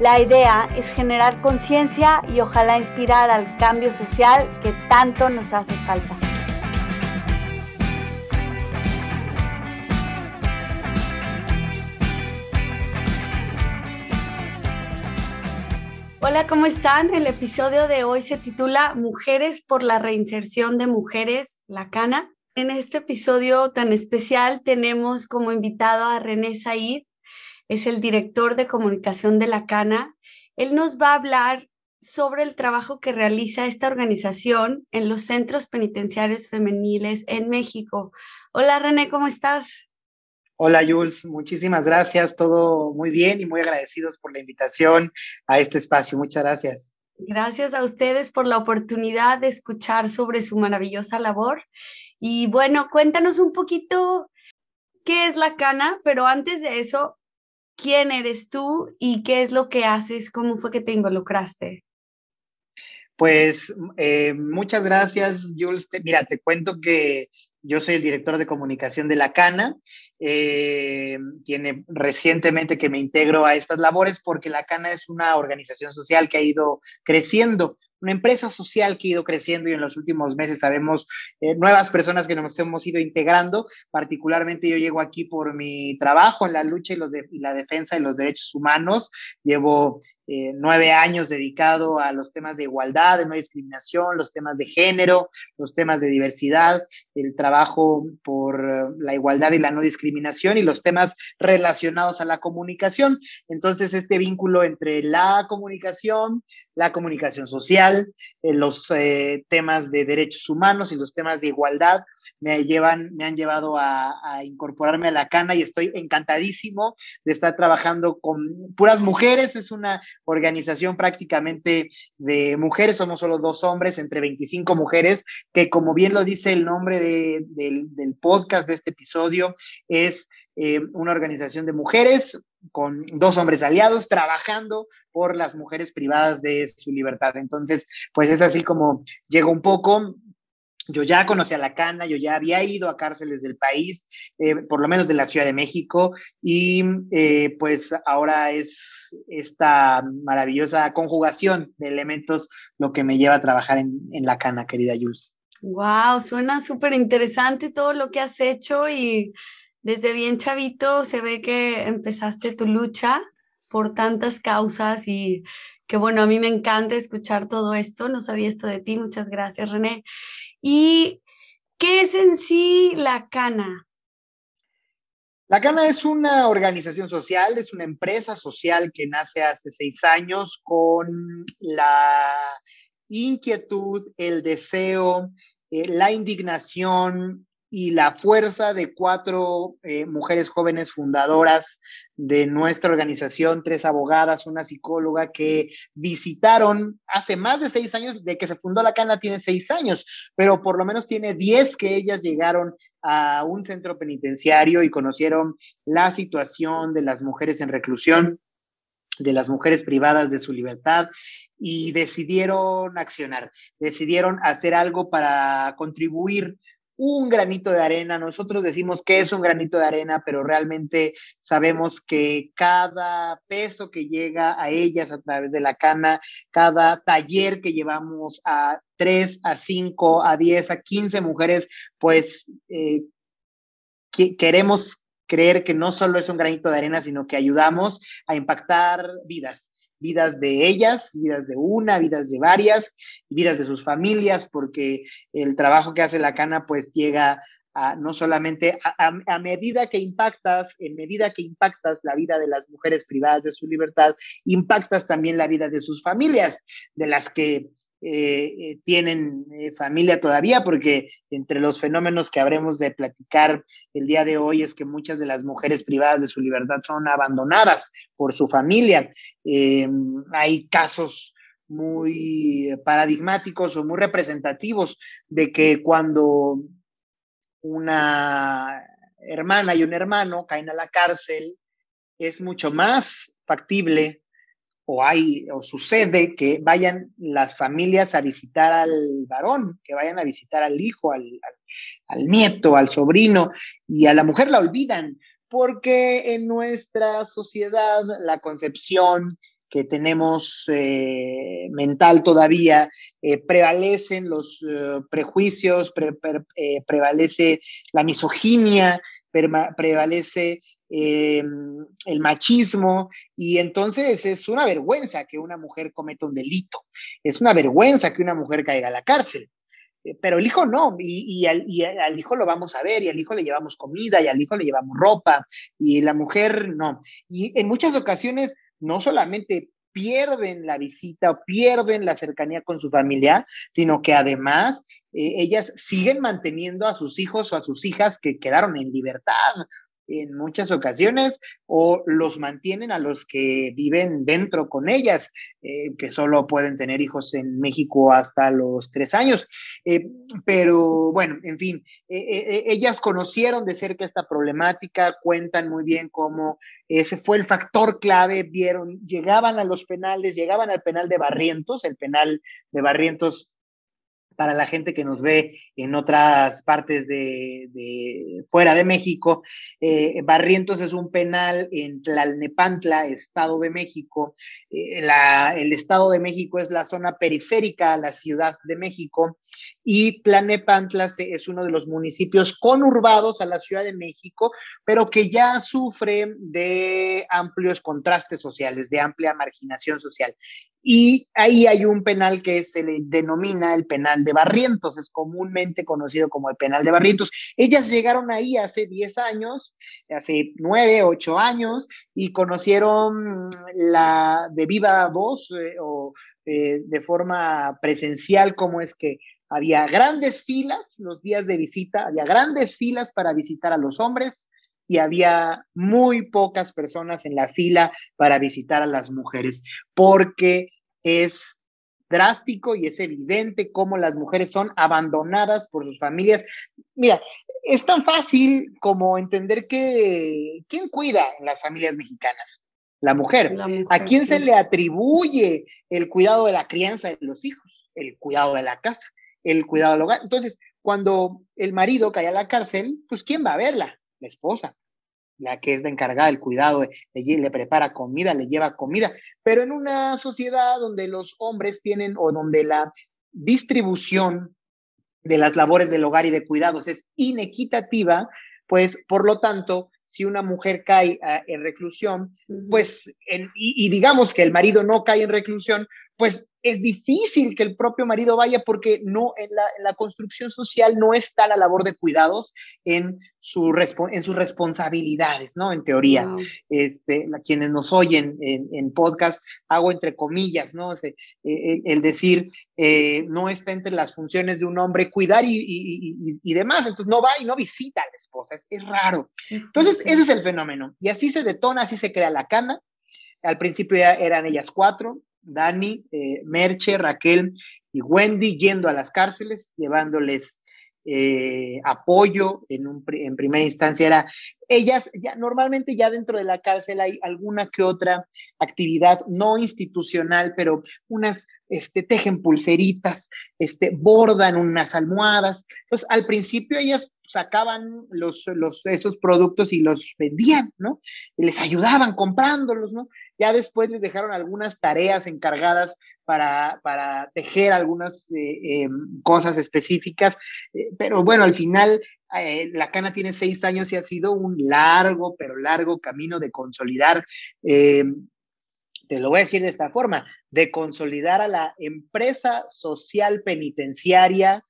La idea es generar conciencia y ojalá inspirar al cambio social que tanto nos hace falta. Hola, ¿cómo están? El episodio de hoy se titula Mujeres por la reinserción de mujeres, la cana. En este episodio tan especial tenemos como invitado a René Said, es el director de comunicación de la Cana. Él nos va a hablar sobre el trabajo que realiza esta organización en los centros penitenciarios femeniles en México. Hola René, ¿cómo estás? Hola Jules, muchísimas gracias, todo muy bien y muy agradecidos por la invitación a este espacio. Muchas gracias. Gracias a ustedes por la oportunidad de escuchar sobre su maravillosa labor y bueno, cuéntanos un poquito qué es la cana, pero antes de eso, ¿quién eres tú y qué es lo que haces? ¿Cómo fue que te involucraste? Pues eh, muchas gracias, Jules. mira, te cuento que yo soy el director de comunicación de la Cana. Eh, tiene recientemente que me integro a estas labores porque la Cana es una organización social que ha ido creciendo una empresa social que ha ido creciendo y en los últimos meses sabemos eh, nuevas personas que nos hemos ido integrando. Particularmente yo llego aquí por mi trabajo en la lucha y, los y la defensa de los derechos humanos. Llevo eh, nueve años dedicado a los temas de igualdad, de no discriminación, los temas de género, los temas de diversidad, el trabajo por eh, la igualdad y la no discriminación y los temas relacionados a la comunicación. Entonces, este vínculo entre la comunicación, la comunicación social, eh, los eh, temas de derechos humanos y los temas de igualdad me, llevan, me han llevado a, incorporarme a la cana y estoy encantadísimo de estar trabajando con puras mujeres. Es una organización prácticamente de mujeres, somos solo dos hombres, entre 25 mujeres, que como bien lo dice el nombre del, podcast de este episodio, es eh, una organización de mujeres con dos hombres aliados trabajando por las mujeres privadas de su libertad. Entonces, pues es así como llega un poco. Yo ya conocí a la Cana, yo ya había ido a cárceles del país, eh, por lo menos de la Ciudad de México, y eh, pues ahora es esta maravillosa conjugación de elementos lo que me lleva a trabajar en, en la Cana, querida Jules. Wow, suena súper interesante todo lo que has hecho y desde bien chavito se ve que empezaste tu lucha por tantas causas y que bueno, a mí me encanta escuchar todo esto, no sabía esto de ti, muchas gracias René. ¿Y qué es en sí la Cana? La Cana es una organización social, es una empresa social que nace hace seis años con la inquietud, el deseo, eh, la indignación y la fuerza de cuatro eh, mujeres jóvenes fundadoras de nuestra organización, tres abogadas, una psicóloga que visitaron hace más de seis años, de que se fundó la Cana tiene seis años, pero por lo menos tiene diez que ellas llegaron a un centro penitenciario y conocieron la situación de las mujeres en reclusión de las mujeres privadas de su libertad y decidieron accionar, decidieron hacer algo para contribuir un granito de arena. Nosotros decimos que es un granito de arena, pero realmente sabemos que cada peso que llega a ellas a través de la cana, cada taller que llevamos a tres, a cinco, a diez, a quince mujeres, pues eh, queremos creer que no solo es un granito de arena, sino que ayudamos a impactar vidas vidas de ellas, vidas de una, vidas de varias, vidas de sus familias, porque el trabajo que hace la cana pues llega no solamente a, medida que impactas, en medida que impactas la vida de las mujeres privadas de su libertad, impactas también la vida de sus familias, de las que eh, eh, tienen eh, familia todavía, porque entre los fenómenos que habremos de platicar el día de hoy es que muchas de las mujeres privadas de su libertad son abandonadas por su familia. hay casos muy paradigmáticos o muy representativos de que cuando una hermana y un hermano caen a la cárcel, es mucho más factible o hay o sucede que vayan las familias a visitar al varón, que vayan a visitar al hijo, al, nieto, al sobrino, y a la mujer la olvidan, porque en nuestra sociedad la concepción que tenemos eh, mental todavía, eh, prevalecen los eh, prejuicios, prevalece la misoginia, prevalece Em, el machismo, y entonces es una vergüenza que una mujer cometa un delito, es una vergüenza que una mujer caiga a la cárcel. Eh, pero el hijo no, y, al, hijo lo vamos a ver, y al hijo le llevamos comida, y al hijo le llevamos ropa, y la mujer no. Y en muchas ocasiones no solamente pierden la visita o pierden la cercanía con su familia, sino que además eh, ellas siguen manteniendo a sus hijos o a sus hijas que quedaron en libertad en muchas ocasiones o los mantienen a los que viven dentro con ellas, eh, que solo pueden tener hijos en México hasta los tres años. Eh, pero bueno, en fin, eh, ellas conocieron de cerca esta problemática, cuentan muy bien cómo ese fue el factor clave, vieron, llegaban a los penales, llegaban al penal de Barrientos, el penal de Barrientos para la gente que nos ve en otras partes de, fuera de México. Eh, Barrientos es un penal en Tlalnepantla, Estado de México. Eh, el Estado de México es la zona periférica a la Ciudad de México y Tlalnepantla es uno de los municipios conurbados a la Ciudad de México, pero que ya sufre de amplios contrastes sociales, de amplia marginación social. Y ahí hay un penal que se le denomina el penal de Barrientos, es comúnmente conocido como el penal de Barrientos. Ellas llegaron ahí hace 10 años, hace 9, 8 años, y conocieron la de viva voz eh, o eh, de forma presencial cómo es que había grandes filas los días de visita, había grandes filas para visitar a los hombres y había muy pocas personas en la fila para visitar a las mujeres, porque es drástico y es evidente cómo las mujeres son abandonadas por sus familias. Mira, es tan fácil como entender que ¿quién cuida en las familias mexicanas? La mujer. ¿A quién se le atribuye el cuidado de la crianza de los hijos? El cuidado de la casa, el cuidado del hogar. Entonces, cuando el marido cae a la cárcel, pues ¿quién va a verla? La esposa la que es la encargada del cuidado, le, le, prepara comida, le lleva comida, pero en una sociedad donde los hombres tienen o donde la distribución de las labores del hogar y de cuidados es inequitativa, pues por lo tanto, si una mujer cae ah, en reclusión, pues, y, digamos que el marido no cae en reclusión, pues es difícil que el propio marido vaya porque no en la, construcción social no está la labor de cuidados en, su, en sus responsabilidades, ¿no? En teoría, este, quienes nos oyen en, podcast, hago entre comillas, ¿no? E, e, el, decir, eh, no está entre las funciones de un hombre cuidar y, y, demás, entonces no va y no visita a la esposa, es, es raro. Entonces, ese es el fenómeno. Y así se detona, así se crea la cana. Al principio eran ellas cuatro, Dani, eh, Merche, Raquel y Wendy yendo a las cárceles, llevándoles eh, apoyo en, un, en primera instancia. Era ellas ya normalmente ya dentro de la cárcel hay alguna que otra actividad no institucional pero unas este tejen pulseritas este bordan unas almohadas pues al principio ellas sacaban los, los, esos productos y los vendían, ¿no? Y les ayudaban comprándolos, ¿no? Ya después les dejaron algunas tareas encargadas para, para tejer algunas eh, eh, cosas específicas, eh, pero bueno, al final la cana tiene seis años y ha sido un largo, pero largo camino de consolidar te lo voy a decir de esta forma, de consolidar a la empresa social penitenciaria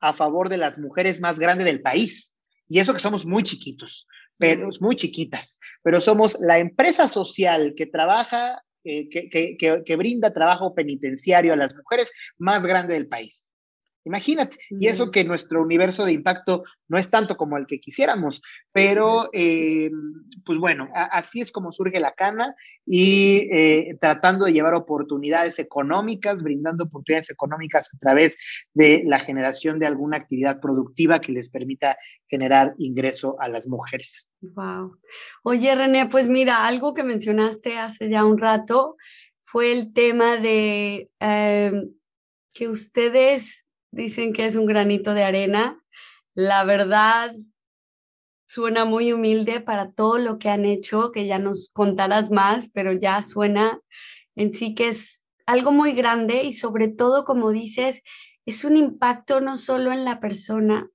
a favor de las mujeres más grande del país. Y eso que somos muy chiquitos, pero muy chiquitas, pero somos la empresa social que trabaja, eh, que brinda trabajo penitenciario a las mujeres más grande del país. Imagínate, y eso que nuestro universo de impacto no es tanto como el que quisiéramos, pero eh, pues bueno, así es como surge la cana y eh, tratando de llevar oportunidades económicas, brindando oportunidades económicas a través de la generación de alguna actividad productiva que les permita generar ingreso a las mujeres. Wow. Oye, René, pues mira, algo que mencionaste hace ya un rato fue el tema de em, que ustedes dicen que es un granito de arena. La verdad, suena muy humilde para todo lo que han hecho, que ya nos contarás más, pero ya suena en sí que es algo muy grande y sobre todo, como dices, es un impacto no solo en la persona,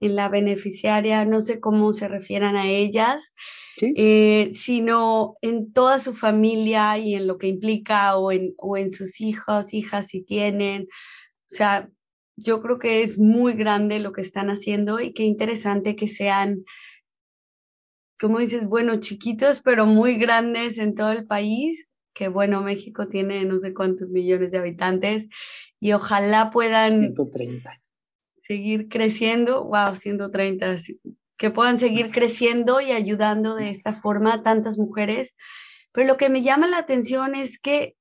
en la beneficiaria, no sé cómo se refieran a ellas, eh, sino en toda su familia y en lo que implica o en, o en sus hijos, hijas si tienen. O sea, yo creo que es muy grande lo que están haciendo y qué interesante que sean, como dices, bueno, chiquitos, pero muy grandes en todo el país, que bueno, México tiene no sé cuántos millones de habitantes y ojalá puedan 130. seguir creciendo, wow, 130, que puedan seguir creciendo y ayudando de esta forma a tantas mujeres. Pero lo que me llama la atención es que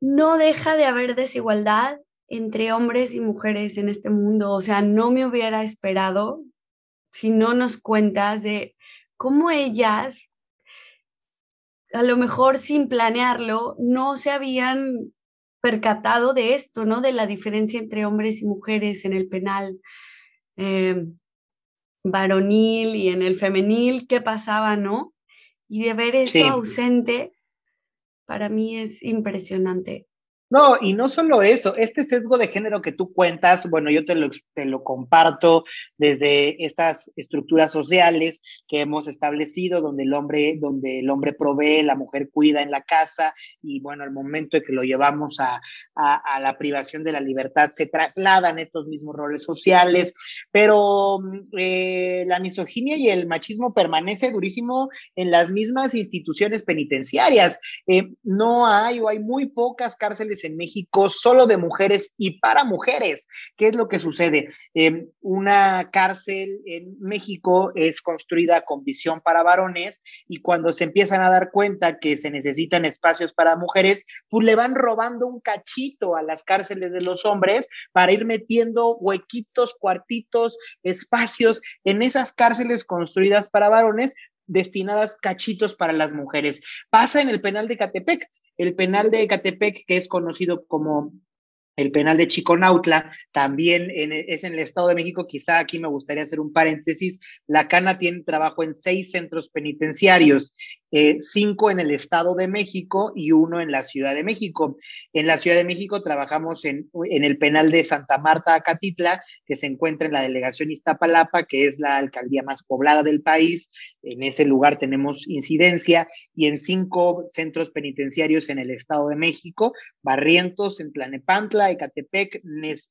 no deja de haber desigualdad entre hombres y mujeres en este mundo. O sea, no me hubiera esperado si no nos cuentas de cómo ellas, a lo mejor sin planearlo, no se habían percatado de esto, ¿no? De la diferencia entre hombres y mujeres en el penal em, varonil y en el femenil, qué pasaba, ¿no? Y de ver eso ausente, para mí es impresionante. No, y no solo eso, este sesgo de género que tú cuentas, bueno, yo te lo, te lo comparto desde estas estructuras sociales que hemos establecido, donde el hombre, donde el hombre provee, la mujer cuida en la casa, y bueno, al momento de que lo llevamos a, a, la privación de la libertad, se trasladan estos mismos roles sociales, pero eh, la misoginia y el machismo permanece durísimo en las mismas instituciones penitenciarias. Eh, no hay o hay muy pocas cárceles en México solo de mujeres y para mujeres. ¿Qué es lo que sucede? Em, una cárcel en México es construida con visión para varones y cuando se empiezan a dar cuenta que se necesitan espacios para mujeres, pues le van robando un cachito a las cárceles de los hombres para ir metiendo huequitos, cuartitos, espacios en esas cárceles construidas para varones destinadas cachitos para las mujeres. Pasa en el penal de Catepec. El penal de Catepec, que es conocido como el penal de Chiconautla, también es en el Estado de México. Quizá aquí me gustaría hacer un paréntesis. La Cana tiene trabajo en seis centros penitenciarios, eh, cinco en el Estado de México y uno en la Ciudad de México. En la Ciudad de México trabajamos en, el penal de Santa Marta, Acatitla, que se encuentra en la delegación Iztapalapa, que es la alcaldía más poblada del país. En ese lugar tenemos incidencia y en cinco centros penitenciarios en el Estado de México, Barrientos, en Tlanepantla, Ecatepec,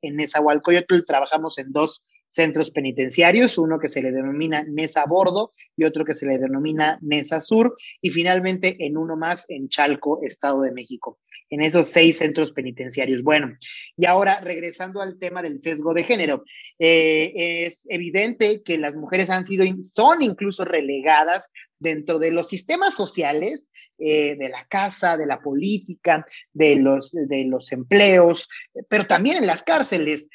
en Nezahualcóyotl trabajamos en dos centros penitenciarios, uno que se le denomina Nesa Bordo y otro que se le denomina Nesa Sur, y finalmente en uno más en Chalco, Estado de México, en esos seis centros penitenciarios. Bueno, y ahora regresando al tema del sesgo de género, eh, es evidente que las mujeres han sido, son incluso relegadas dentro de los sistemas sociales eh, de la casa, de la política, de los, de los empleos, pero también en las cárceles,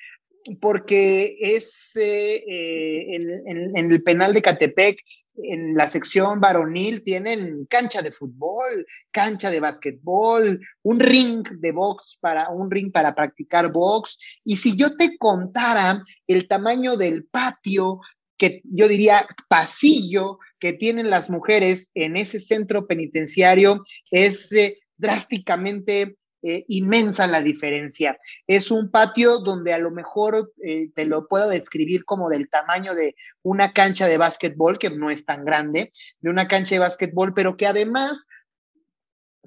porque es eh, eh, en, el penal de Catepec, en la sección varonil, tienen cancha de fútbol, cancha de básquetbol, un ring de box para un ring para practicar box. Y si yo te contara el tamaño del patio que yo diría pasillo que tienen las mujeres en ese centro penitenciario es eh, drásticamente eh, inmensa la diferencia. Es un patio donde a lo mejor eh, te lo puedo describir como del tamaño de una cancha de básquetbol, que no es tan grande, de una cancha de básquetbol, pero que además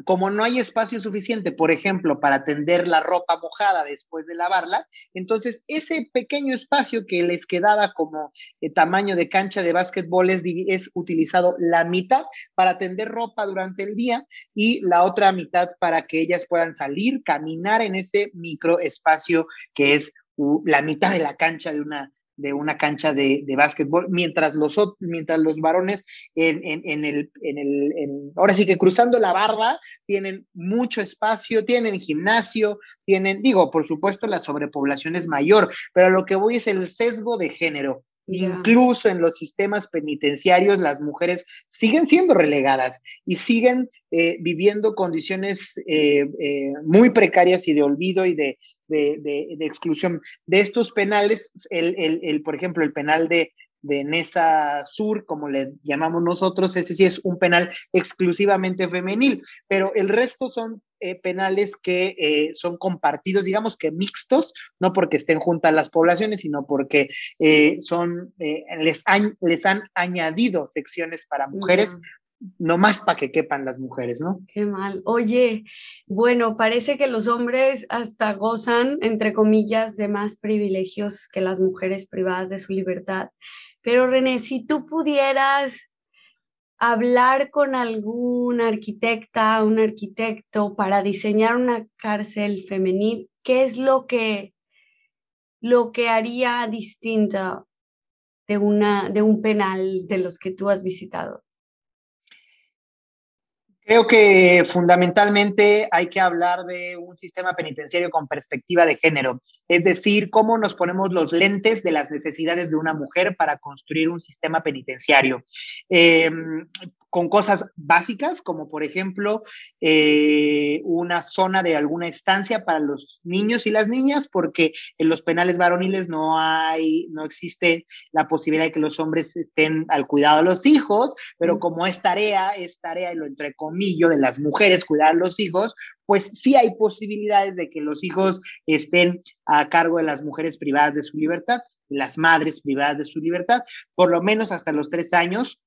como no hay espacio suficiente, por ejemplo, para tender la ropa mojada después de lavarla, entonces ese pequeño espacio que les quedaba como eh, tamaño de cancha de básquetbol es, utilizado la mitad para tender ropa durante el día y la otra mitad para que ellas puedan salir, caminar en ese micro espacio que es la mitad de la cancha de una, de una cancha de, de básquetbol, mientras los, mientras los varones en, en, el, en el ahora sí que cruzando la barba tienen mucho espacio, tienen gimnasio, tienen, digo, por supuesto la sobrepoblación es mayor, pero lo que voy es el sesgo de género. Incluso en los sistemas penitenciarios las mujeres siguen siendo relegadas y siguen eh, viviendo condiciones eh, eh, muy precarias y de olvido y de, de, exclusión. De estos penales, el, por ejemplo, el penal de, de Nesa Sur, como le llamamos nosotros, ese sí es un penal exclusivamente femenil, pero el resto son eh, penales que eh, son compartidos, digamos que mixtos, no porque estén juntas las poblaciones, sino porque eh, son, les, han, les han añadido secciones para mujeres más para que quepan las mujeres, ¿no? Qué mal. Oye, bueno, parece que los hombres hasta gozan, entre comillas, de más privilegios que las mujeres privadas de su libertad. Pero René, si tú pudieras hablar con algún arquitecta, un arquitecto para diseñar una cárcel femenil, ¿qué es lo que, lo que haría distinta de, una, de un penal de los que tú has visitado? Creo que fundamentalmente hay que hablar de un sistema penitenciario con perspectiva de género, es decir, cómo nos ponemos los lentes de las necesidades de una mujer para construir un sistema penitenciario. Em, con cosas básicas, como por ejemplo eh, una zona de alguna estancia para los niños y las niñas, porque en los penales varoniles no hay, no existe la posibilidad de que los hombres estén al cuidado de los hijos, pero como es tarea, es tarea, y lo entrecomillo, de las mujeres cuidar a los hijos, pues sí hay posibilidades de que los hijos estén a cargo de las mujeres privadas de su libertad, las madres privadas de su libertad, por lo menos hasta los tres años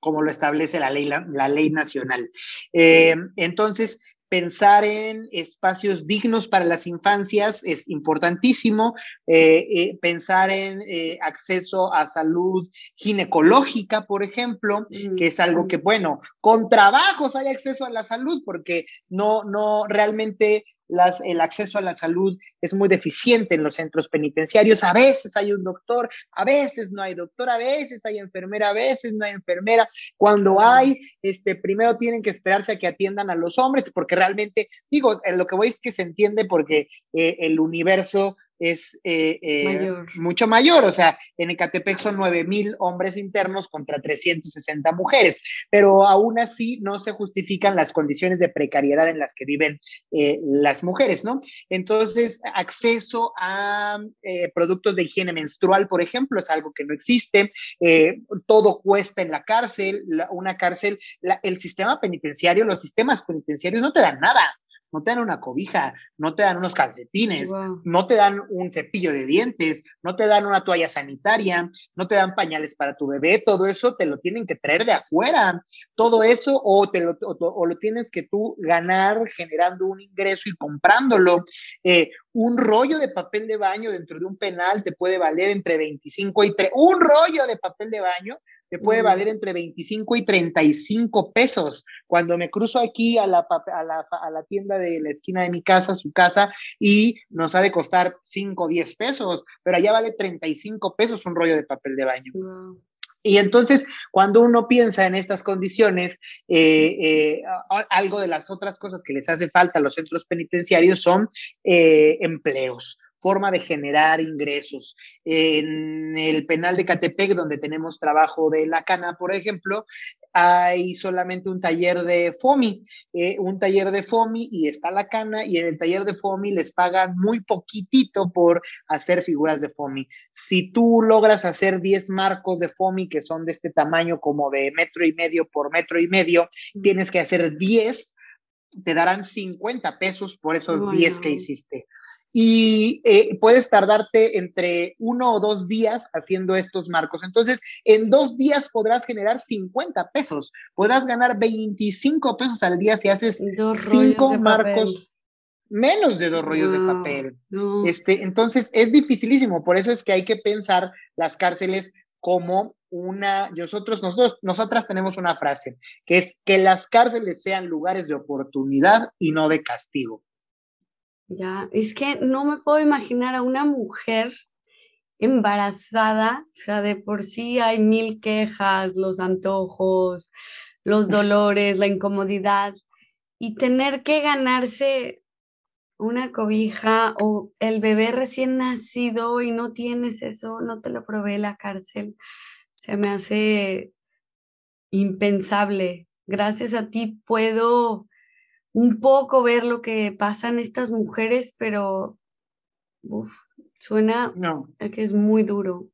como lo establece la ley, la, ley nacional. Eh, entonces, pensar en espacios dignos para las infancias es importantísimo, eh, eh, pensar en acceso a salud ginecológica, por ejemplo, que es algo que, bueno, con trabajos hay acceso a la salud, porque no, no realmente el acceso a la salud es muy deficiente en los centros penitenciarios. A veces hay un doctor, a veces no hay doctor, a veces hay enfermera, a veces no hay enfermera. Cuando hay, este, primero tienen que esperarse a que atiendan a los hombres, porque realmente, digo, lo que voy es que se entiende porque eh, el universo es eh, eh, mucho mayor. O sea, en Ecatepec son 9 mil hombres internos contra 360 mujeres, pero aún así no se justifican las condiciones de precariedad en las que viven eh, las mujeres, ¿no? Entonces, acceso a productos de higiene menstrual, por ejemplo, es algo que no existe. todo cuesta en la cárcel, una cárcel, el sistema penitenciario, los sistemas penitenciarios no te dan nada no te dan una cobija, no te dan unos calcetines, no te dan un cepillo de dientes, no te dan una toalla sanitaria, no te dan pañales para tu bebé, todo eso te lo tienen que traer de afuera, todo eso o, te lo, o, lo tienes que tú ganar generando un ingreso y comprándolo. Eh, un rollo de papel de baño dentro de un penal te puede valer entre 25 y 3, un rollo de papel de baño te puede valer entre 25 y 35 pesos. Cuando me cruzo aquí a la, a la, a la tienda de la esquina de mi casa, su casa, y nos ha de costar 5 o 10 pesos, pero allá vale 35 pesos un rollo de papel de baño. Y entonces, cuando uno piensa en estas condiciones, eh, eh, algo de las otras cosas que les hace falta a los centros penitenciarios son eh, empleos forma de generar ingresos. En el penal de Catepec, donde tenemos trabajo de la cana, por ejemplo, hay solamente un taller de FOMI, eh, un taller de FOMI y está la cana y en el taller de FOMI les pagan muy poquitito por hacer figuras de FOMI. Si tú logras hacer 10 marcos de FOMI que son de este tamaño como de metro y medio por metro y medio, tienes que hacer 10, te darán 50 pesos por esos 10 que hiciste. Y eh, puedes tardarte entre uno o dos días haciendo estos marcos. Entonces, en dos días podrás generar 50 pesos, podrás ganar 25 pesos al día si haces cinco marcos. Menos de dos rollos de papel. Este, entonces es dificilísimo, por eso es que hay que pensar las cárceles como una, nosotros, nosotros, nosotras tenemos una frase, que es que las cárceles sean lugares de oportunidad y no de castigo. Ya, es que no me puedo imaginar a una mujer embarazada, o sea, de por sí hay mil quejas, los antojos, los dolores, la incomodidad, y tener que ganarse una cobija o el bebé recién nacido y no tienes eso, no te lo provee la cárcel, se me hace impensable. Gracias a ti puedo un poco ver lo que pasan estas mujeres, pero suena que es muy duro.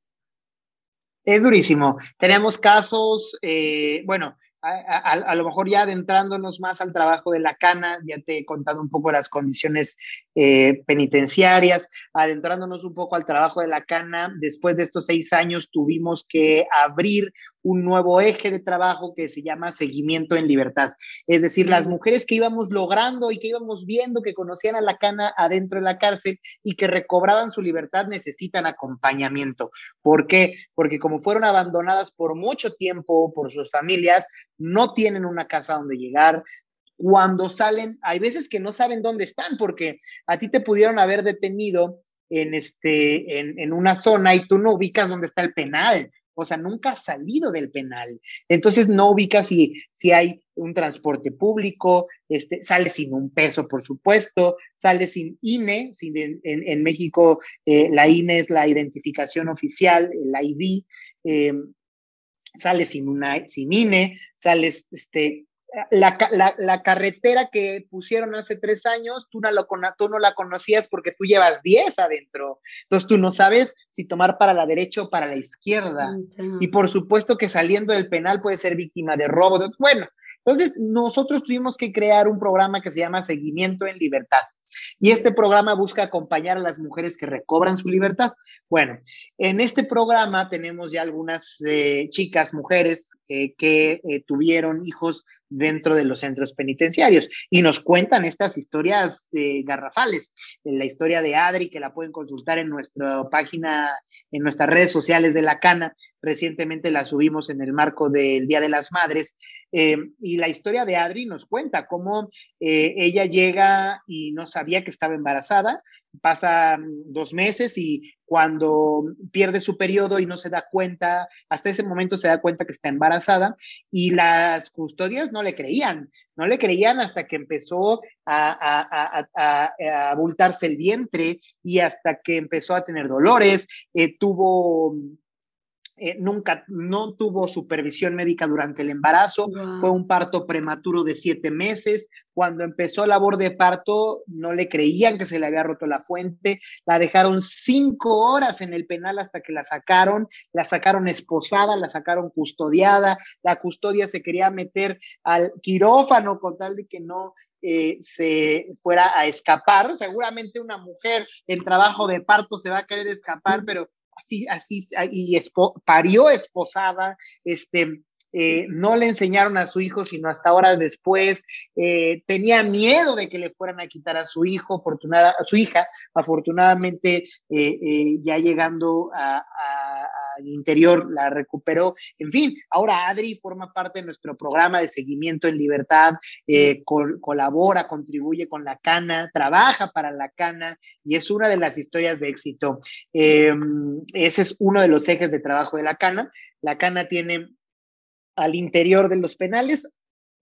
Es durísimo. Tenemos casos, eh, bueno, a, lo mejor ya adentrándonos más al trabajo de la cana, ya te he contado un poco las condiciones eh, penitenciarias, adentrándonos un poco al trabajo de la cana, después de estos seis años tuvimos que abrir un nuevo eje de trabajo que se llama seguimiento en libertad. Es decir, las mujeres que íbamos logrando y que íbamos viendo que conocían a la cana adentro de la cárcel y que recobraban su libertad necesitan acompañamiento. ¿Por qué? Porque como fueron abandonadas por mucho tiempo por sus familias, no tienen una casa donde llegar, cuando salen, hay veces que no saben dónde están porque a ti te pudieron haber detenido en, este, en, una zona y tú no ubicas dónde está el penal o sea, nunca ha salido del penal. Entonces no ubica si, si hay un transporte público, este, sale sin un peso, por supuesto, sale sin INE, sin, en, México eh, la INE es la identificación oficial, el ID, eh, sale sin, una, sin INE, sale este, la, carretera que pusieron hace tres años, tú no, lo, tú no la conocías porque tú llevas diez adentro. Entonces tú no sabes si tomar para la derecha o para la izquierda. Y por supuesto que saliendo del penal puede ser víctima de robo. Bueno, entonces nosotros tuvimos que crear un programa que se llama Seguimiento en Libertad. Y este programa busca acompañar a las mujeres que recobran su libertad. Bueno, en este programa tenemos ya algunas eh, chicas, mujeres eh, que eh, tuvieron hijos dentro de los centros penitenciarios y nos cuentan estas historias garrafales. La historia de Adri, que la pueden consultar en nuestra página, en nuestras redes sociales de la Cana. Recientemente la subimos en el marco del Día de las Madres. Y la historia de Adri nos cuenta cómo ella llega y no sabía que estaba embarazada, pasa dos meses y cuando pierde su periodo y no se da cuenta, hasta ese momento se da cuenta que está embarazada y las custodias no le creían, no le creían hasta que empezó a, abultarse el vientre y hasta que empezó a tener dolores, eh, tuvo eh, nunca, no tuvo supervisión médica durante el embarazo, fue un parto prematuro de siete meses. Cuando empezó labor de parto, no le creían que se le había roto la fuente, la dejaron cinco horas en el penal hasta que la sacaron, la sacaron esposada, la sacaron custodiada, la custodia se quería meter al quirófano con tal de que no eh, se fuera a escapar. Seguramente una mujer en trabajo de parto se va a querer escapar, pero así, así, y parió esposada, este, eh, no le enseñaron a su hijo sino hasta horas después, eh, tenía miedo de que le fueran a quitar a su hijo, afortunada, a su hija, afortunadamente eh, ya llegando al interior la recuperó, en fin, ahora Adri forma parte de nuestro programa de seguimiento en libertad, colabora, contribuye con la cana, trabaja para la cana y es una de las historias de éxito. ese es uno de los ejes de trabajo de la cana. La cana tiene al interior de los penales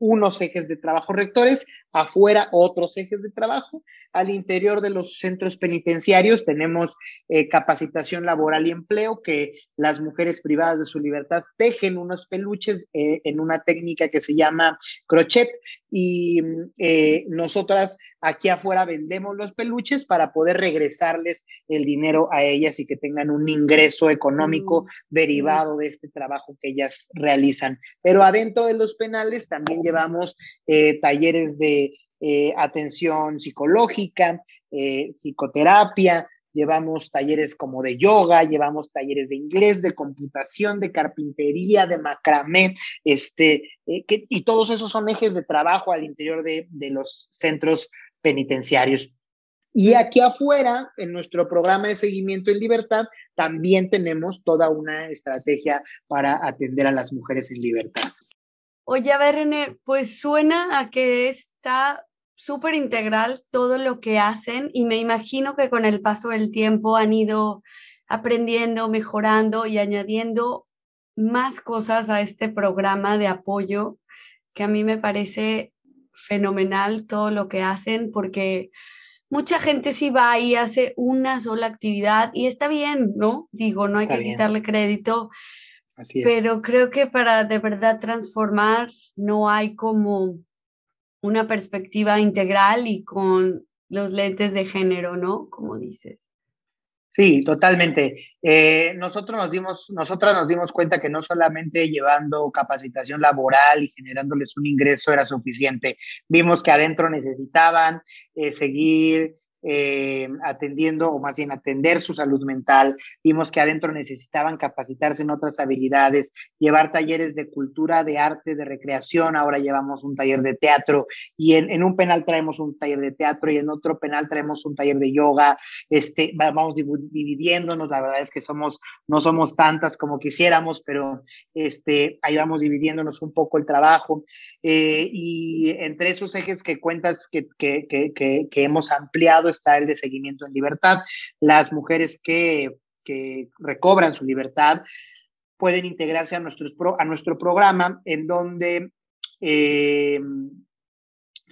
unos ejes de trabajo rectores, afuera otros ejes de trabajo. Al interior de los centros penitenciarios tenemos eh, capacitación laboral y empleo, que las mujeres privadas de su libertad tejen unos peluches eh, en una técnica que se llama crochet y eh, nosotras aquí afuera vendemos los peluches para poder regresarles el dinero a ellas y que tengan un ingreso económico mm, derivado de este trabajo que ellas realizan. Pero adentro de los penales también llevamos talleres de eh, atención psicológica, eh, psicoterapia, llevamos talleres como de yoga, llevamos talleres de inglés, de computación, de carpintería, de macramé, este, eh, y todos esos son ejes de trabajo al interior de, de los centros penitenciarios. Y aquí afuera, en nuestro programa de seguimiento en libertad, también tenemos toda una estrategia para atender a las mujeres en libertad. Oye, a ver, René, pues suena a que está súper integral todo lo que hacen y me imagino que con el paso del tiempo han ido aprendiendo, mejorando y añadiendo más cosas a este programa de apoyo que a mí me parece fenomenal todo lo que hacen porque mucha gente sí va y hace una sola actividad y está bien, ¿no? Digo, no hay que quitarle crédito, pero creo que para de verdad transformar no hay como una perspectiva integral y con los lentes de género, ¿no? Como dices. Sí, totalmente. Eh, nosotros nos dimos, nosotras nos dimos cuenta que no solamente llevando capacitación laboral y generándoles un ingreso era suficiente. Vimos que adentro necesitaban eh, seguir eh, atendiendo o más bien atender su salud mental. Vimos que adentro necesitaban capacitarse en otras habilidades, llevar talleres de cultura, de arte, de recreación. Ahora llevamos un taller de teatro y en, un penal traemos un taller de teatro y en otro penal traemos un taller de yoga. Este, vamos dividiéndonos. La verdad es que somos, no somos tantas como quisiéramos, pero este, ahí vamos dividiéndonos un poco el trabajo. Eh, y entre esos ejes que cuentas que, que, que, que hemos ampliado, está el de seguimiento en libertad. Las mujeres que, recobran su libertad pueden integrarse a, nuestros a nuestro programa en donde eh,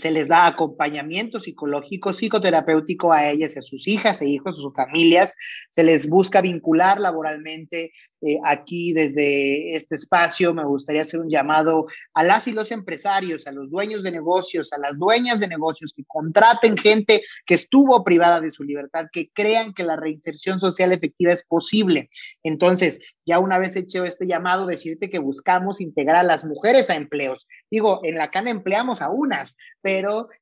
se les da acompañamiento psicológico, psicoterapéutico a ellas, a sus hijas e hijos, a sus familias, se les busca vincular laboralmente. Eh, aquí desde este espacio me gustaría hacer un llamado a las y los empresarios, a los dueños de negocios, a las dueñas de negocios que contraten gente que estuvo privada de su libertad, que crean que la reinserción social efectiva es posible. Entonces, ya una vez hecho este llamado, decirte que buscamos integrar a las mujeres a empleos. Digo, en la CANA empleamos a unas, pero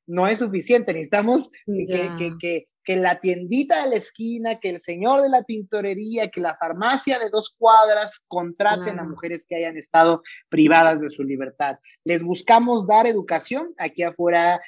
no es suficiente. Necesitamos que, que, que, la tiendita de la esquina, que el señor de la tintorería, que la farmacia de dos cuadras contraten a mujeres que hayan estado privadas de su libertad. Les buscamos dar educación. Aquí afuera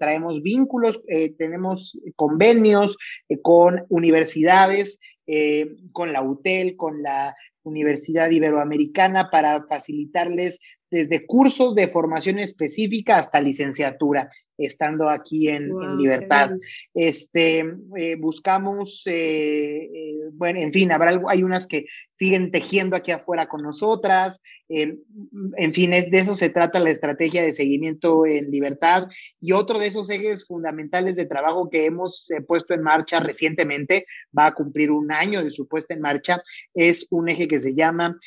traemos vínculos, eh, tenemos convenios eh, con universidades, eh, con la UTEL, con la Universidad Iberoamericana para facilitarles desde cursos de formación específica hasta licenciatura, estando aquí en, libertad. Este, eh, buscamos, eh, eh, bueno, en fin, habrá, hay unas que siguen tejiendo aquí afuera con nosotras, en fin, es, de eso se trata la estrategia de seguimiento en libertad. Y otro de esos ejes fundamentales de trabajo que hemos puesto en marcha recientemente, va a cumplir un año de su puesta en marcha, es un eje que se llama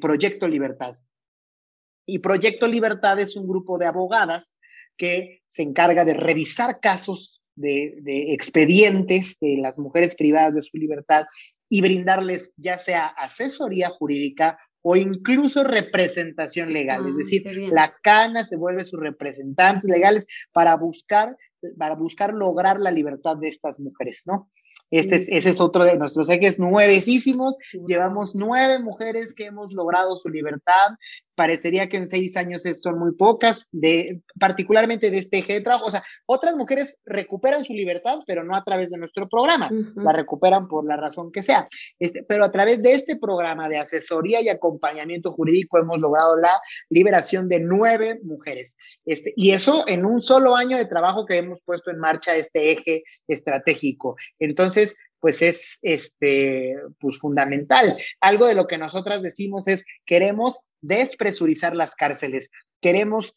Proyecto Libertad. Y Proyecto Libertad es un grupo de abogadas que se encarga de revisar casos de, expedientes de las mujeres privadas de su libertad y brindarles ya sea asesoría jurídica o incluso representación legal. es ah, decir, la CANA se vuelve sus representantes legales para buscar, para buscar lograr la libertad de estas mujeres, ¿no? Este es, ese es otro de nuestros ejes nuevecísimos. Llevamos nueve mujeres que hemos logrado su libertad. Parecería que en seis años son muy pocas, de, particularmente de este eje de trabajo. O sea, otras mujeres recuperan su libertad, pero no a través de nuestro programa. La recuperan por la razón que sea. Este, pero a través de este programa de asesoría y acompañamiento jurídico hemos logrado la liberación de nueve mujeres. Este, y eso en un solo año de trabajo que hemos puesto en marcha este eje estratégico. Entonces, pues es este, pues fundamental. Algo de lo que nosotras decimos es, queremos despresurizar las cárceles, queremos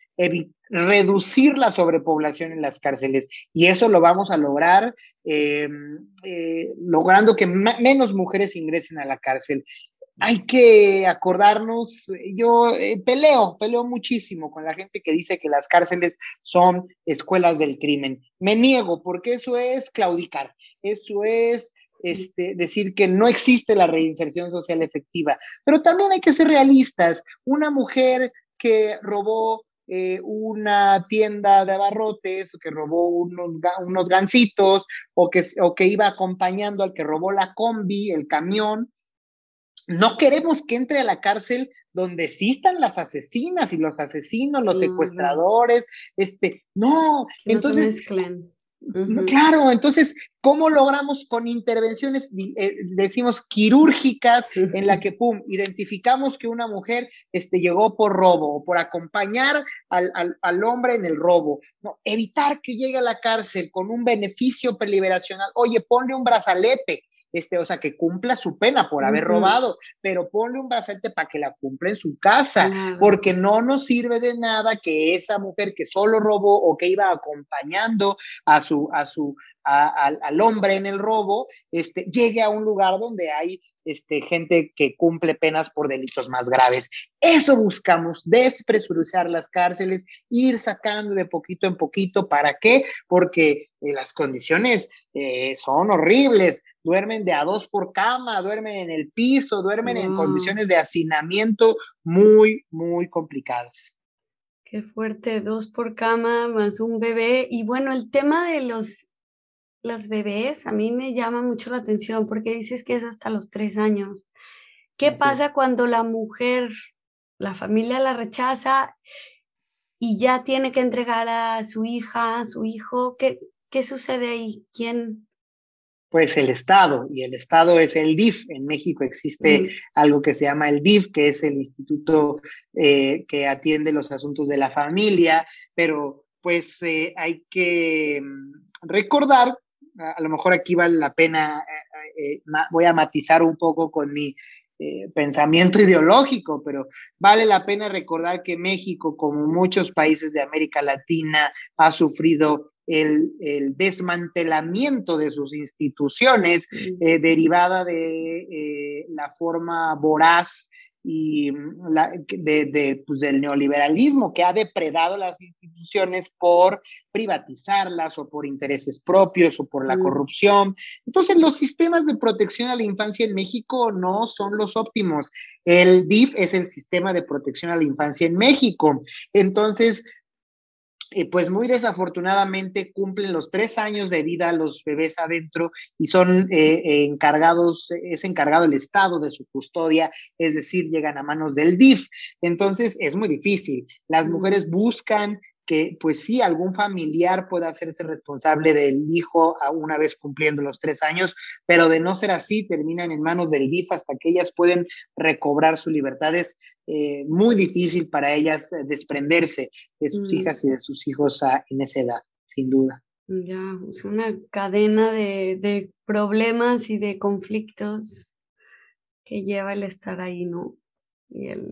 reducir la sobrepoblación en las cárceles y eso lo vamos a lograr eh, eh, logrando que menos mujeres ingresen a la cárcel hay que acordarnos, yo eh, peleo, peleo muchísimo con la gente que dice que las cárceles son escuelas del crimen. Me niego porque eso es claudicar, eso es este, decir que no existe la reinserción social efectiva. Pero también hay que ser realistas. Una mujer que robó eh, una tienda de abarrotes, que robó unos, unos gancitos, o que, o que iba acompañando al que robó la combi, el camión. No queremos que entre a la cárcel donde existan las asesinas y los asesinos, los secuestradores, este, no, entonces Claro, entonces, ¿cómo logramos con intervenciones, eh, decimos, quirúrgicas, en la que, pum, identificamos que una mujer este, llegó por robo o por acompañar al, al, hombre en el robo? No, evitar que llegue a la cárcel con un beneficio preliberacional. Oye, ponle un brazalete, este, o sea, que cumpla su pena por haber robado, pero ponle un brazalete para que la cumpla en su casa, porque no nos sirve de nada que esa mujer que solo robó o que iba acompañando a su, a su, al hombre en el robo, este, llegue a un lugar donde hay este, gente que cumple penas por delitos más graves. Eso buscamos, despresurizar las cárceles, ir sacando de poquito en poquito. ¿Para qué? Porque eh, las condiciones eh, son horribles. Duermen de a dos por cama, duermen en el piso, duermen en condiciones de hacinamiento muy, muy complicadas. Qué fuerte, dos por cama más un bebé. Y bueno, el tema de los las bebés, a mí me llama mucho la atención porque dices que es hasta los tres años. ¿Qué pasa cuando la mujer, la familia la rechaza y ya tiene que entregar a su hija, a su hijo? ¿Qué, qué sucede ahí? ¿Quién? Pues el Estado, y el Estado es el DIF. En México existe algo que se llama el DIF, que es el instituto eh, que atiende los asuntos de la familia, pero pues eh, hay que mm, recordar a, lo mejor aquí vale la pena, eh, eh, voy a matizar un poco con mi eh, pensamiento ideológico, pero vale la pena recordar que México, como muchos países de América Latina, ha sufrido el, desmantelamiento de sus instituciones derivada de la forma voraz y mm, la, de, pues, del neoliberalismo que ha depredado las instituciones por privatizarlas o por intereses propios o por la mm. corrupción. Entonces, los sistemas de protección a la infancia en México no son los óptimos. El DIF es el sistema de protección a la infancia en México. Entonces, pues muy desafortunadamente cumplen los tres años de vida los bebés adentro y son eh, eh, encargados, es encargado el Estado de su custodia, es decir, llegan a manos del DIF. Entonces es muy difícil. Las mujeres buscan que pues sí, algún familiar pueda hacerse responsable del hijo una vez cumpliendo los tres años, pero de no ser así, terminan en manos del DIF hasta que ellas pueden recobrar su libertad. Es eh, muy difícil para ellas eh, desprenderse de sus mm. hijas y de sus hijos en esa edad, sin duda. Ya, es una cadena de, de problemas y de conflictos que lleva el estar ahí, ¿no?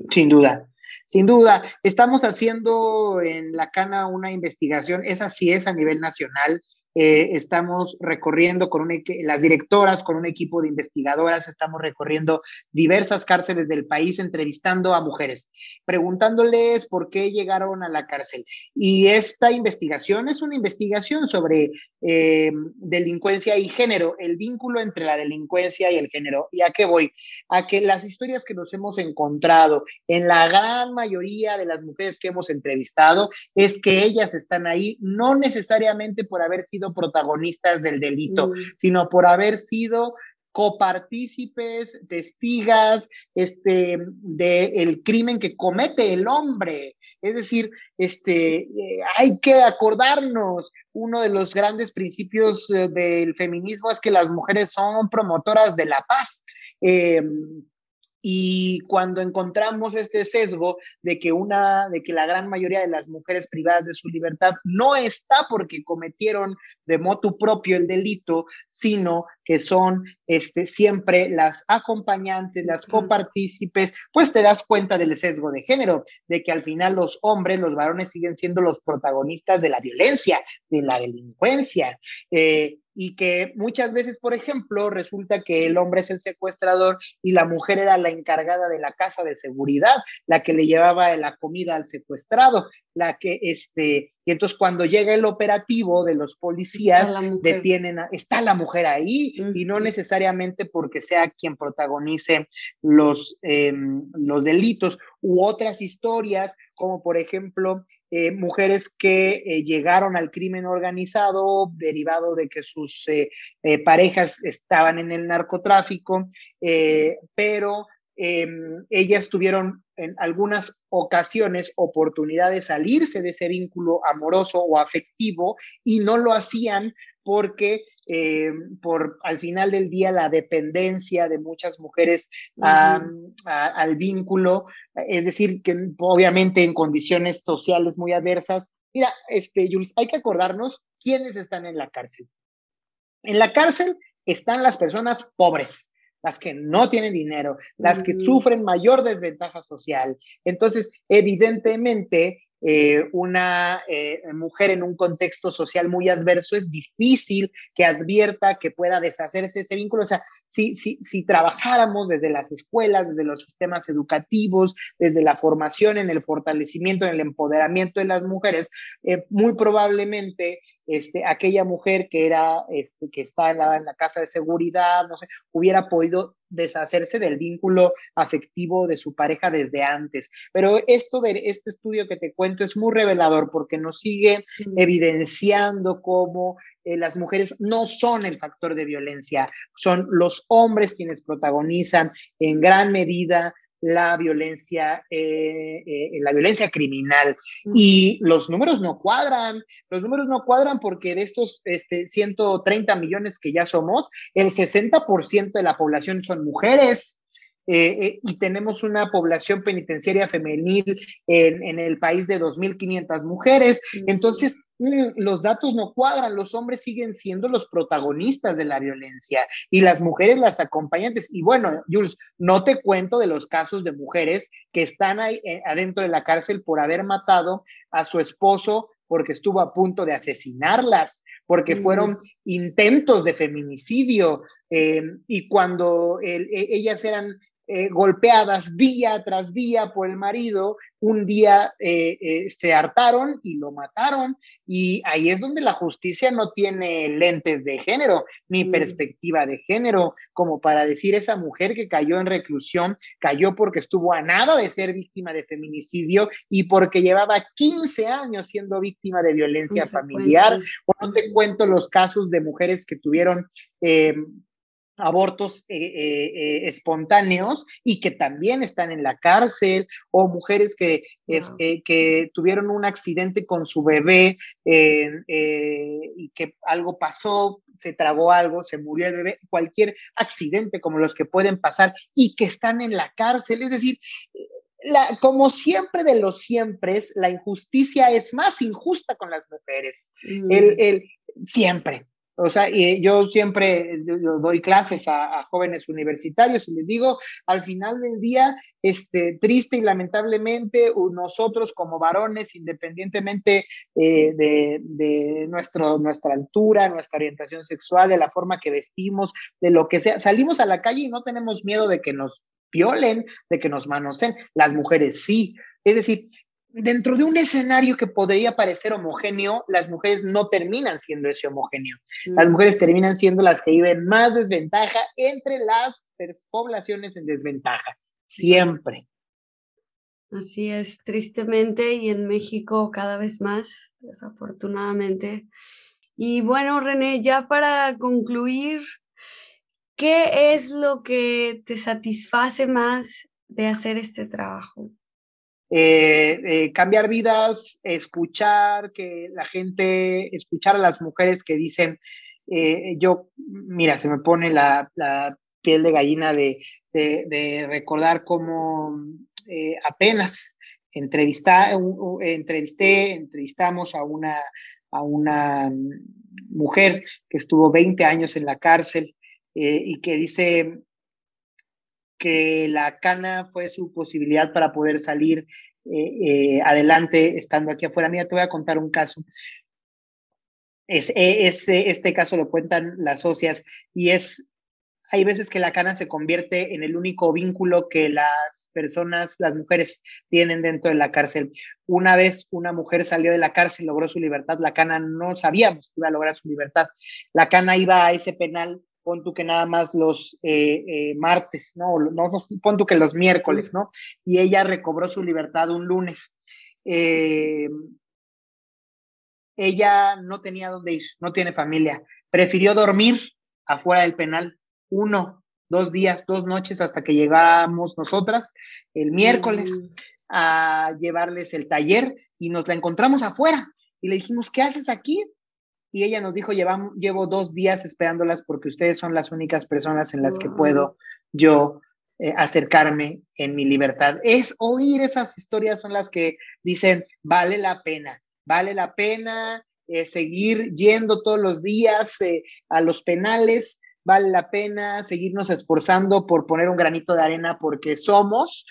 Sin duda. Sin duda, estamos haciendo en la Cana una investigación, esa sí es a nivel nacional, eh, estamos recorriendo con las directoras, con un equipo de investigadoras, estamos recorriendo diversas cárceles del país, entrevistando a mujeres, preguntándoles por qué llegaron a la cárcel. Y esta investigación es una investigación sobre eh, delincuencia y género, el vínculo entre la delincuencia y el género. ¿Y a qué voy? A que las historias que nos hemos encontrado en la gran mayoría de las mujeres que hemos entrevistado es que ellas están ahí no necesariamente por haber sido protagonistas del delito, mm. sino por haber sido copartícipes, testigas, este, del crimen que comete el hombre. Es decir, este, eh, hay que acordarnos, uno de los grandes principios eh, del feminismo es que las mujeres son promotoras de la paz. Em, y cuando encontramos este sesgo de que una, de que la gran mayoría de las mujeres privadas de su libertad no está porque cometieron de motu propio el delito, sino que son este, siempre las acompañantes, las copartícipes, pues te das cuenta del sesgo de género, de que al final los hombres, los varones siguen siendo los protagonistas de la violencia, de la delincuencia. Eh, y que muchas veces, por ejemplo, resulta que el hombre es el secuestrador y la mujer era la encargada de la casa de seguridad, la que le llevaba la comida al secuestrado, la que, este, y entonces cuando llega el operativo de los policías, detienen, a, está la mujer ahí y no necesariamente porque sea quien protagonice los, em, los delitos u otras historias, como por ejemplo eh, mujeres que eh, llegaron al crimen organizado derivado de que sus parejas estaban en el narcotráfico, pero em, ellas tuvieron en algunas ocasiones oportunidad de salirse de ese vínculo amoroso o afectivo y no lo hacían porque eh, por al final del día la dependencia de muchas mujeres al vínculo, es decir, que obviamente en condiciones sociales muy adversas. Mira, este, Jules, hay que acordarnos quiénes están en la cárcel. En la cárcel están las personas pobres, las que no tienen dinero, las que sufren mayor desventaja social. Entonces, evidentemente, eh, una eh, mujer en un contexto social muy adverso, es difícil que advierta que pueda deshacerse ese vínculo. O sea, si, si, si trabajáramos desde las escuelas, desde los sistemas educativos, desde la formación en el fortalecimiento, en el empoderamiento de las mujeres, eh, muy probablemente este, aquella mujer que era, este, que está en la, en la, casa de seguridad, no sé, hubiera podido deshacerse del vínculo afectivo de su pareja desde antes. Pero esto de este estudio que te cuento es muy revelador porque nos sigue evidenciando cómo eh, las mujeres no son el factor de violencia, son los hombres quienes protagonizan en gran medida la violencia, eh, eh, la violencia criminal. Y los números no cuadran, los números no cuadran porque de estos este, 130 millones que ya somos, el 60% de la población son mujeres. Eh, y tenemos una población penitenciaria femenil en, en el país de 2.500 mujeres. Entonces, Mm, los datos no cuadran, los hombres siguen siendo los protagonistas de la violencia y las mujeres las acompañantes. Y bueno, Jules, no te cuento de los casos de mujeres que están ahí eh, adentro de la cárcel por haber matado a su esposo porque estuvo a punto de asesinarlas, porque fueron intentos de feminicidio, eh, y cuando e, ellas eran eh, golpeadas día tras día por el marido, un día eh, eh, se hartaron y lo mataron. Y ahí es donde la justicia no tiene lentes de género ni mm. perspectiva de género, como para decir esa mujer que cayó en reclusión, cayó porque estuvo a nada de ser víctima de feminicidio y porque llevaba 15 años siendo víctima de violencia familiar. O no te cuento los casos de mujeres que tuvieron abortos eh, eh, eh, espontáneos y que también están en la cárcel, o mujeres que, que tuvieron un accidente con su bebé y que algo pasó, se tragó algo, se murió el bebé, cualquier accidente como los que pueden pasar y que están en la cárcel. Es decir, la, como siempre de los siempre, la injusticia es más injusta con las mujeres. El, mm. el, siempre, o sea, yo siempre doy clases a, jóvenes universitarios y les digo, al final del día, este, triste y lamentablemente, nosotros como varones, independientemente eh, de, nuestra altura, nuestra orientación sexual, de la forma que vestimos, de lo que sea, salimos a la calle y no tenemos miedo de que nos violen, de que nos manoseen. Las mujeres sí. Es decir, dentro de un escenario que podría parecer homogéneo, las mujeres no terminan siendo ese homogéneo. Las mm. mujeres terminan siendo las que viven más desventaja entre las poblaciones en desventaja, siempre. Así es, tristemente, y en México cada vez más, desafortunadamente. Y bueno, René, ya para concluir, ¿qué es lo que te satisface más de hacer este trabajo? Eh, eh, cambiar vidas, escuchar que la gente, escuchar a las mujeres que dicen, eh, yo, mira, se me pone la, piel de gallina de, recordar cómo apenas entrevisté, entrevistamos a una, a una mujer que estuvo 20 años en la cárcel y que dice, que la cana fue su posibilidad para poder salir eh, eh, adelante estando aquí afuera. Mira, te voy a contar un caso. Es, e, este caso lo cuentan las socias y es, hay veces que la cana se convierte en el único vínculo que las personas, las mujeres tienen dentro de la cárcel. Una vez una mujer salió de la cárcel, logró su libertad, la cana no sabíamos que iba a lograr su libertad. La cana iba a ese penal pon tú que nada más los eh, eh, martes, ¿no? no pon tú que los miércoles, ¿no? Y ella recobró su libertad un lunes. Eh, ella no tenía dónde ir, no tiene familia. Prefirió dormir afuera del penal uno, dos días, dos noches hasta que llegamos nosotras el miércoles mm. a llevarles el taller y nos la encontramos afuera y le dijimos, ¿qué haces aquí? Y ella nos dijo, llevo dos días esperándolas porque ustedes son las únicas personas en las que puedo yo eh, acercarme en mi libertad. Es oír esas historias son las que dicen, vale la pena, vale la pena eh, seguir yendo todos los días eh, a los penales, vale la pena seguirnos esforzando por poner un granito de arena porque somos,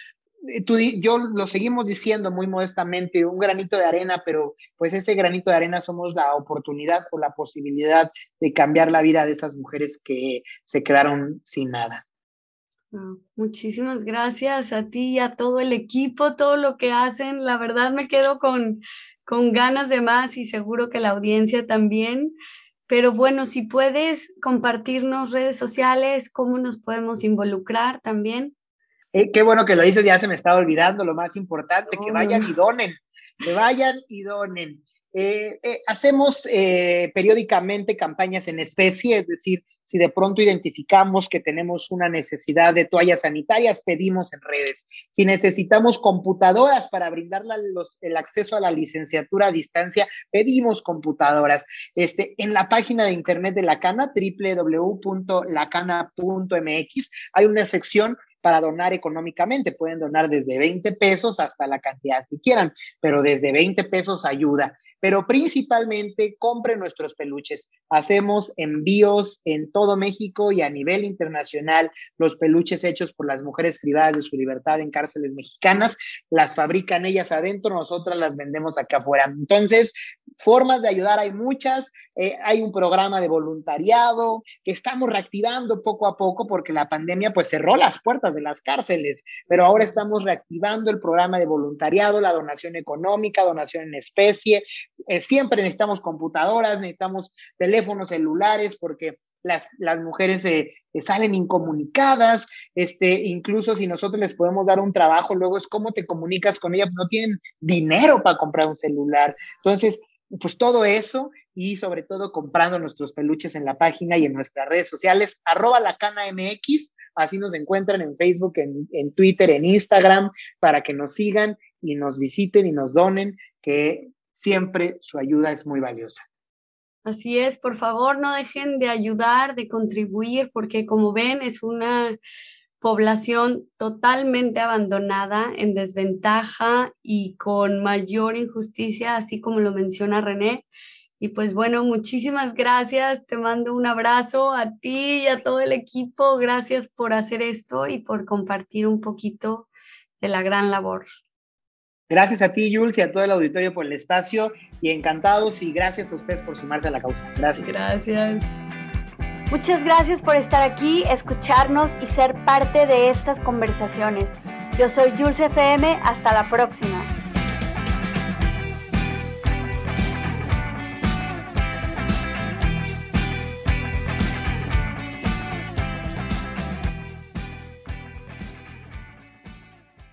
tú, yo lo seguimos diciendo muy modestamente, un granito de arena, pero pues ese granito de arena somos la oportunidad o la posibilidad de cambiar la vida de esas mujeres que se quedaron sin nada. Muchísimas gracias a ti y a todo el equipo, todo lo que hacen. La verdad me quedo con, con ganas de más y seguro que la audiencia también. Pero bueno, si puedes compartirnos redes sociales, cómo nos podemos involucrar también. Eh, qué bueno que lo dices, ya se me estaba olvidando lo más importante, que vayan y donen, que vayan y donen. Eh, eh, hacemos eh, periódicamente campañas en especie, es decir, si de pronto identificamos que tenemos una necesidad de toallas sanitarias, pedimos en redes. Si necesitamos computadoras para brindar el acceso a la licenciatura a distancia, pedimos computadoras. Este, en la página de internet de la Cana, www.lacana.mx, hay una sección para donar económicamente. Pueden donar desde 20 pesos hasta la cantidad que quieran, pero desde 20 pesos ayuda pero principalmente compre nuestros peluches. Hacemos envíos en todo México y a nivel internacional. Los peluches hechos por las mujeres privadas de su libertad en cárceles mexicanas, las fabrican ellas adentro, nosotras las vendemos acá afuera. Entonces, formas de ayudar hay muchas. Eh, hay un programa de voluntariado que estamos reactivando poco a poco porque la pandemia pues cerró las puertas de las cárceles, pero ahora estamos reactivando el programa de voluntariado, la donación económica, donación en especie, eh, siempre necesitamos computadoras, necesitamos teléfonos celulares porque las, las mujeres se salen incomunicadas, este, incluso si nosotros les podemos dar un trabajo, luego es cómo te comunicas con ellas, no tienen dinero para comprar un celular. Entonces, pues todo eso y sobre todo comprando nuestros peluches en la página y en nuestras redes sociales, arroba la cana MX, así nos encuentran en Facebook, en, en Twitter, en Instagram, para que nos sigan y nos visiten y nos donen, que siempre su ayuda es muy valiosa. Así es, por favor no dejen de ayudar, de contribuir, porque como ven es una población totalmente abandonada, en desventaja y con mayor injusticia, así como lo menciona René. Y pues bueno, muchísimas gracias, te mando un abrazo a ti y a todo el equipo, gracias por hacer esto y por compartir un poquito de la gran labor. Gracias a ti, Jules, y a todo el auditorio por el espacio y encantados y gracias a ustedes por sumarse a la causa. Gracias. Gracias. Muchas gracias por estar aquí, escucharnos y ser parte de estas conversaciones. Yo soy Jules FM, hasta la próxima.